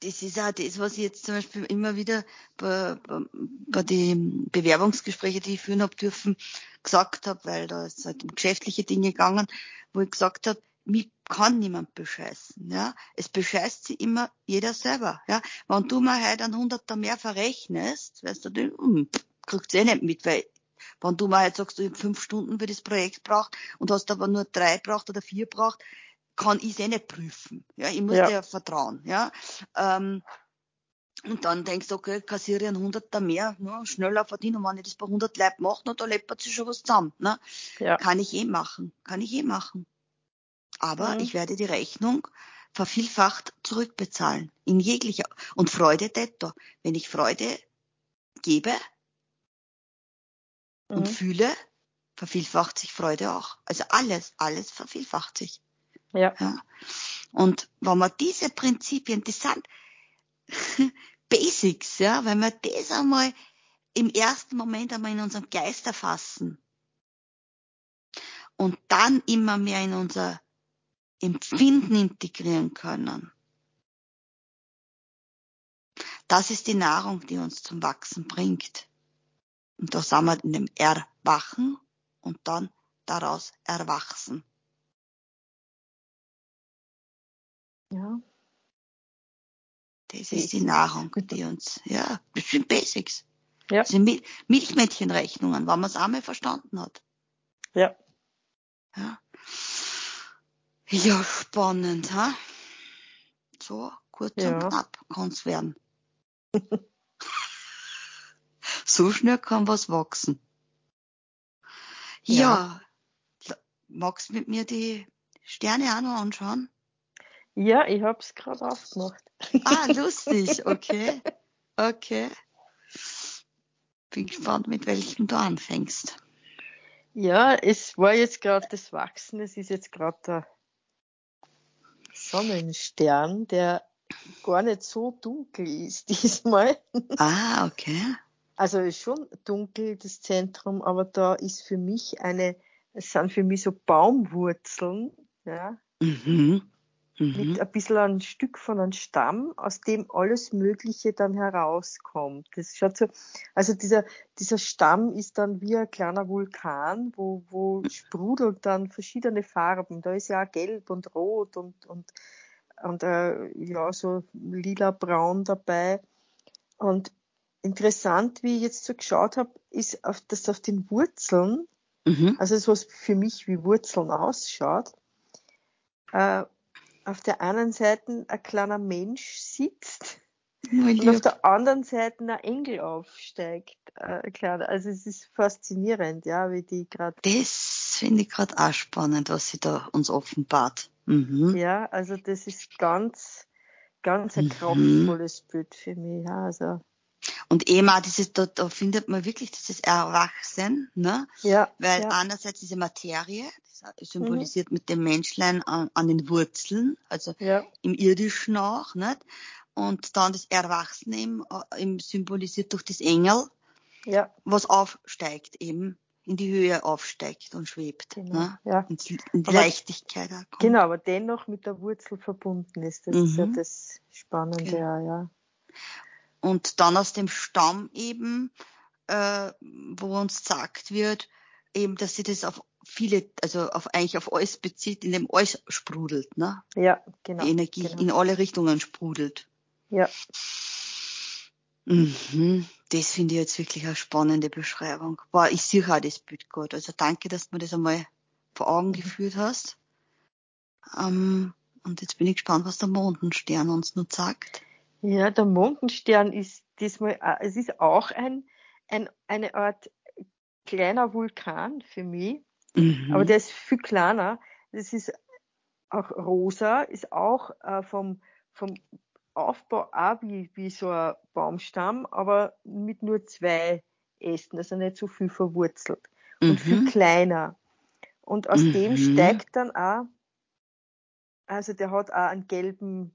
das ist auch das, was ich jetzt zum Beispiel immer wieder bei, bei, bei den Bewerbungsgesprächen, die ich führen habe dürfen, gesagt habe, weil da ist halt um geschäftliche Dinge gegangen, wo ich gesagt habe, mich kann niemand bescheißen, ja. Es bescheißt sie immer jeder selber, ja. Wenn du mal heute ein Hunderter mehr verrechnest, weißt du, hm, kriegst du eh nicht mit, weil wenn du mal halt sagst, du hast fünf Stunden für das Projekt braucht und hast aber nur drei braucht oder vier braucht, kann ich es eh nicht prüfen. Ja, ich muss ja. dir vertrauen. Ja, ähm, Und dann denkst du, okay, kassiere ich einen Hunderter mehr, ne, schneller verdienen. Und wenn ich das bei 100 Leib mache, na, da läppert sich schon was zusammen. Ne? Ja. Kann ich eh machen. Kann ich eh machen. Aber Mhm. ich werde die Rechnung vervielfacht zurückbezahlen. In jeglicher. Und Freude detto. Wenn ich Freude gebe und Mhm. fühle, vervielfacht sich Freude auch. Also alles, alles vervielfacht sich. Ja. Ja. Und wenn man diese Prinzipien, das sind Basics, ja, wenn wir das einmal im ersten Moment einmal in unserem Geist erfassen und dann immer mehr in unser Empfinden integrieren können. Das ist die Nahrung, die uns zum Wachsen bringt. Und da sind wir in dem Erwachen und dann daraus erwachsen. Ja. Das ist die. Nahrung, die uns, ja, das sind Basics. Ja. Das sind Mil Milchmädchenrechnungen, wenn man es einmal verstanden hat. Ja. Ja, ja spannend, ha? So, kurz Ja. und knapp kann's werden. so schnell kann was wachsen. Ja. Ja. Magst du mit mir die Sterne auch noch anschauen? Ja, ich hab's gerade aufgemacht. Ah, lustig, okay. Okay. Bin gespannt, mit welchem du anfängst. Ja, es war jetzt gerade das Wachsen, es ist jetzt gerade der Sonnenstern, der gar nicht so dunkel ist diesmal. Ah, okay. Also ist schon dunkel, das Zentrum, aber da ist für mich eine, es sind für mich so Baumwurzeln, ja, Mhm. Mit Mhm. ein bisschen ein Stück von einem Stamm, aus dem alles Mögliche dann herauskommt. Das schaut so, also dieser, dieser Stamm ist dann wie ein kleiner Vulkan, wo, wo sprudelt dann verschiedene Farben. Da ist ja auch gelb und rot und, und, und äh, ja, so lila-braun dabei. Und interessant, wie ich jetzt so geschaut habe, ist, auf, dass auf den Wurzeln, Mhm. also das, was für mich wie Wurzeln ausschaut, äh, auf der einen Seite ein kleiner Mensch sitzt und auf der anderen Seite ein Engel aufsteigt. Äh, ein kleiner. Also es ist faszinierend, ja, wie die gerade. Das finde ich gerade auch spannend, was sie da uns offenbart. Mhm. Ja, also das ist ganz, ganz ein Mhm. kraftvolles Bild für mich. Ja, also Und eben auch dieses, da, da findet man wirklich dieses Erwachsen, ne? ja, Weil ja, einerseits diese Materie, symbolisiert mit dem Menschlein an, an den Wurzeln, also ja, im Irdischen auch, nicht? Und dann das Erwachsene eben, äh, eben symbolisiert durch das Engel, ja, was aufsteigt eben, in die Höhe aufsteigt und schwebt, genau. ne? Ja, In die, in die Aber- Leichtigkeit auch kommt. genau, aber dennoch mit der Wurzel verbunden ist. Das ist ja Mhm. das Spannende, Genau. ja, ja. Und dann aus dem Stamm eben, äh, wo uns gesagt wird, eben, dass sie das auf viele, also auf eigentlich auf alles bezieht, in dem alles sprudelt, ne? Ja, genau. Die Energie genau. in alle Richtungen sprudelt. Ja, Mhm. Das finde ich jetzt wirklich eine spannende Beschreibung. Boah, ich sehe auch das Bild gut. Also danke, dass du mir das einmal vor Augen Mhm. geführt hast. Ähm, und jetzt bin ich gespannt, was der Mondenstern uns noch sagt. Ja, der Mondenstern ist diesmal, äh, es ist auch ein, ein, eine Art kleiner Vulkan für mich, Mhm. aber der ist viel kleiner. Das ist auch rosa, ist auch äh, vom, vom Aufbau auch wie, wie so ein Baumstamm, aber mit nur zwei Ästen, also nicht so viel verwurzelt und viel Mhm. kleiner. Und aus dem Mhm. steigt dann auch, also der hat auch einen gelben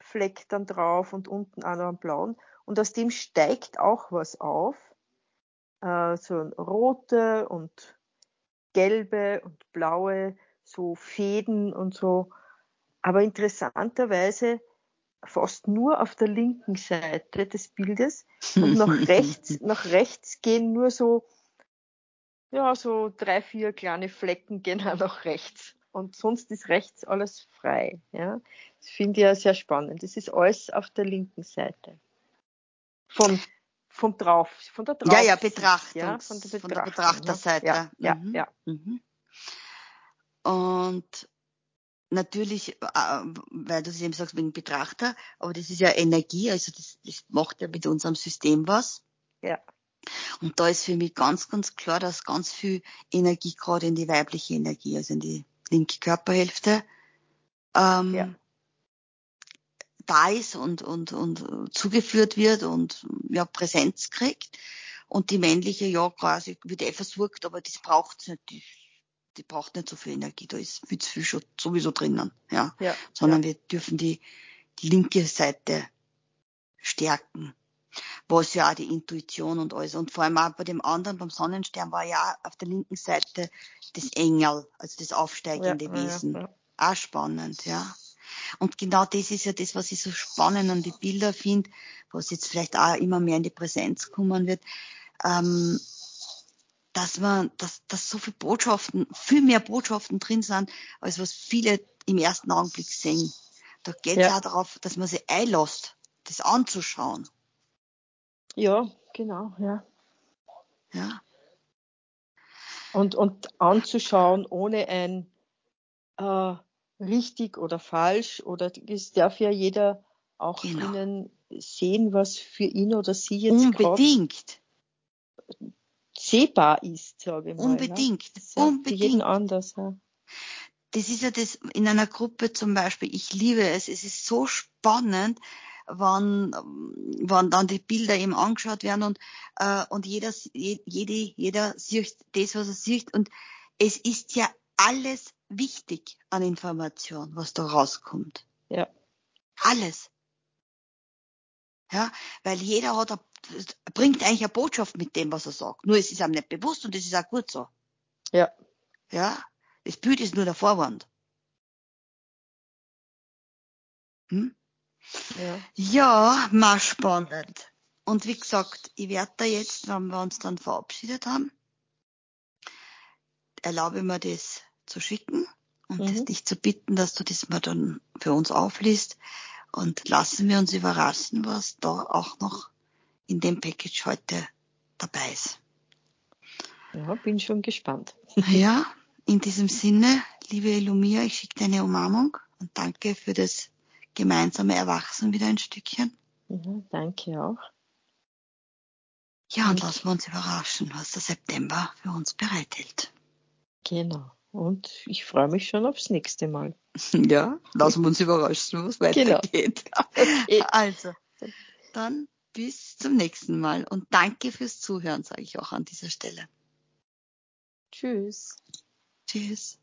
Fleck dann drauf und unten auch noch einen blauen. Und aus dem steigt auch was auf. Äh, so ein rote und gelbe und blaue, so Fäden und so. Aber interessanterweise fast nur auf der linken Seite des Bildes und nach rechts, nach rechts gehen nur so, ja, so drei, vier kleine Flecken gehen auch nach rechts. Und sonst ist rechts alles frei, ja. Das finde ich ja sehr spannend. Das ist alles auf der linken Seite. Von, vom drauf, von der Ja, ja, Draufsicht, Betrachtung. ja, von der, von der Betrachtung, Betrachterseite. Ja, ja, Mhm. ja. Mhm. Und natürlich, äh, weil du es eben sagst, wegen Betrachter, aber das ist ja Energie, also das, das macht ja mit unserem System was. Ja. Und da ist für mich ganz, ganz klar, dass ganz viel Energie gerade in die weibliche Energie, also in die linke Körperhälfte, ähm, ja. da ist und, und, und zugeführt wird und ja, Präsenz kriegt. Und die männliche, ja, quasi wird eh versorgt, aber das braucht nicht. Die, die braucht nicht so viel Energie. Da ist viel zu viel schon sowieso drinnen, ja. ja Sondern ja. wir dürfen die, die linke Seite stärken was ja auch die Intuition und alles. Und vor allem auch bei dem anderen, beim Sonnenstern, war ja auf der linken Seite das Engel, also das aufsteigende ja, Wesen. Ja. Auch spannend, ja. Und genau das ist ja das, was ich so spannend an die Bilder finde, was jetzt vielleicht auch immer mehr in die Präsenz kommen wird, ähm, dass man, dass, dass so viele Botschaften, viel mehr Botschaften drin sind, als was viele im ersten Augenblick sehen. Da geht es Ja. auch darauf, dass man sich einlässt, das anzuschauen. Ja, genau, ja. Ja. Und, und anzuschauen ohne ein äh, richtig oder falsch oder es darf ja jeder auch Genau. drinnen sehen, was für ihn oder sie jetzt Unbedingt. sehbar ist, sage ich mal. Unbedingt. Ne? Das für jeden Unbedingt. anders. Ja. Das ist ja das in einer Gruppe zum Beispiel. Ich liebe es. Es ist so spannend, wann, wann dann die Bilder eben angeschaut werden und, äh, und jeder, jede, jeder sieht das, was er sieht. Und es ist ja alles wichtig an Information, was da rauskommt. Ja. Alles. Ja, weil jeder hat, eine, bringt eigentlich eine Botschaft mit dem, was er sagt. Nur es ist einem nicht bewusst und das ist auch gut so. Ja. Ja, das Bild ist nur der Vorwand. Hm? Ja. Ja, mal spannend. Und wie gesagt, ich werde da jetzt, wenn wir uns dann verabschiedet haben, erlaube mir das zu schicken und Mhm. dich zu bitten, dass du das mal dann für uns aufliest und lassen wir uns überraschen, was da auch noch in dem Package heute dabei ist. ja, bin schon gespannt. Ja, in diesem Sinne, liebe Elumia, ich schicke dir eine Umarmung und danke für das gemeinsame Erwachsen wieder ein Stückchen. Ja, danke auch. Ja, und Und- lassen wir uns überraschen, was der September für uns bereithält. Genau. Und ich freue mich schon aufs nächste Mal. Ja, lassen wir uns überraschen, was Genau. weitergeht. Okay. Also, dann bis zum nächsten Mal und danke fürs Zuhören, sage ich auch an dieser Stelle. Tschüss. Tschüss.